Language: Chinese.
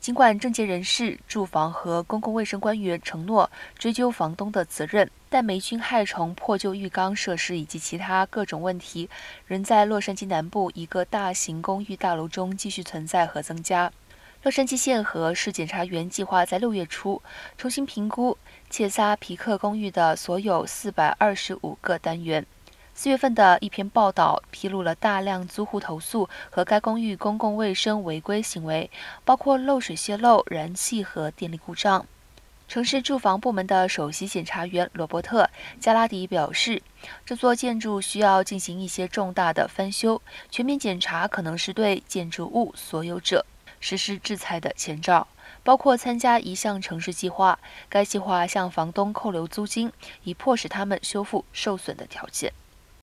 尽管政界人士、住房和公共卫生官员承诺追究房东的责任，但霉菌害虫、破旧浴缸设施以及其他各种问题，仍在洛杉矶南部一个大型公寓大楼中继续存在和增加。洛杉矶县和市检察员计划在六月初重新评估切萨皮克公寓的所有四百二十五个单元。四月份的一篇报道披露了大量租户投诉和该公寓公共卫生违规行为，包括漏水泄漏、燃气和电力故障。城市住房部门的首席检察员罗伯特·加拉迪表示，这座建筑需要进行一些重大的翻修，全面检查可能是对建筑物所有者实施制裁的前兆，包括参加一项城市计划。该计划向房东扣留租金，以迫使他们修复受损的条件。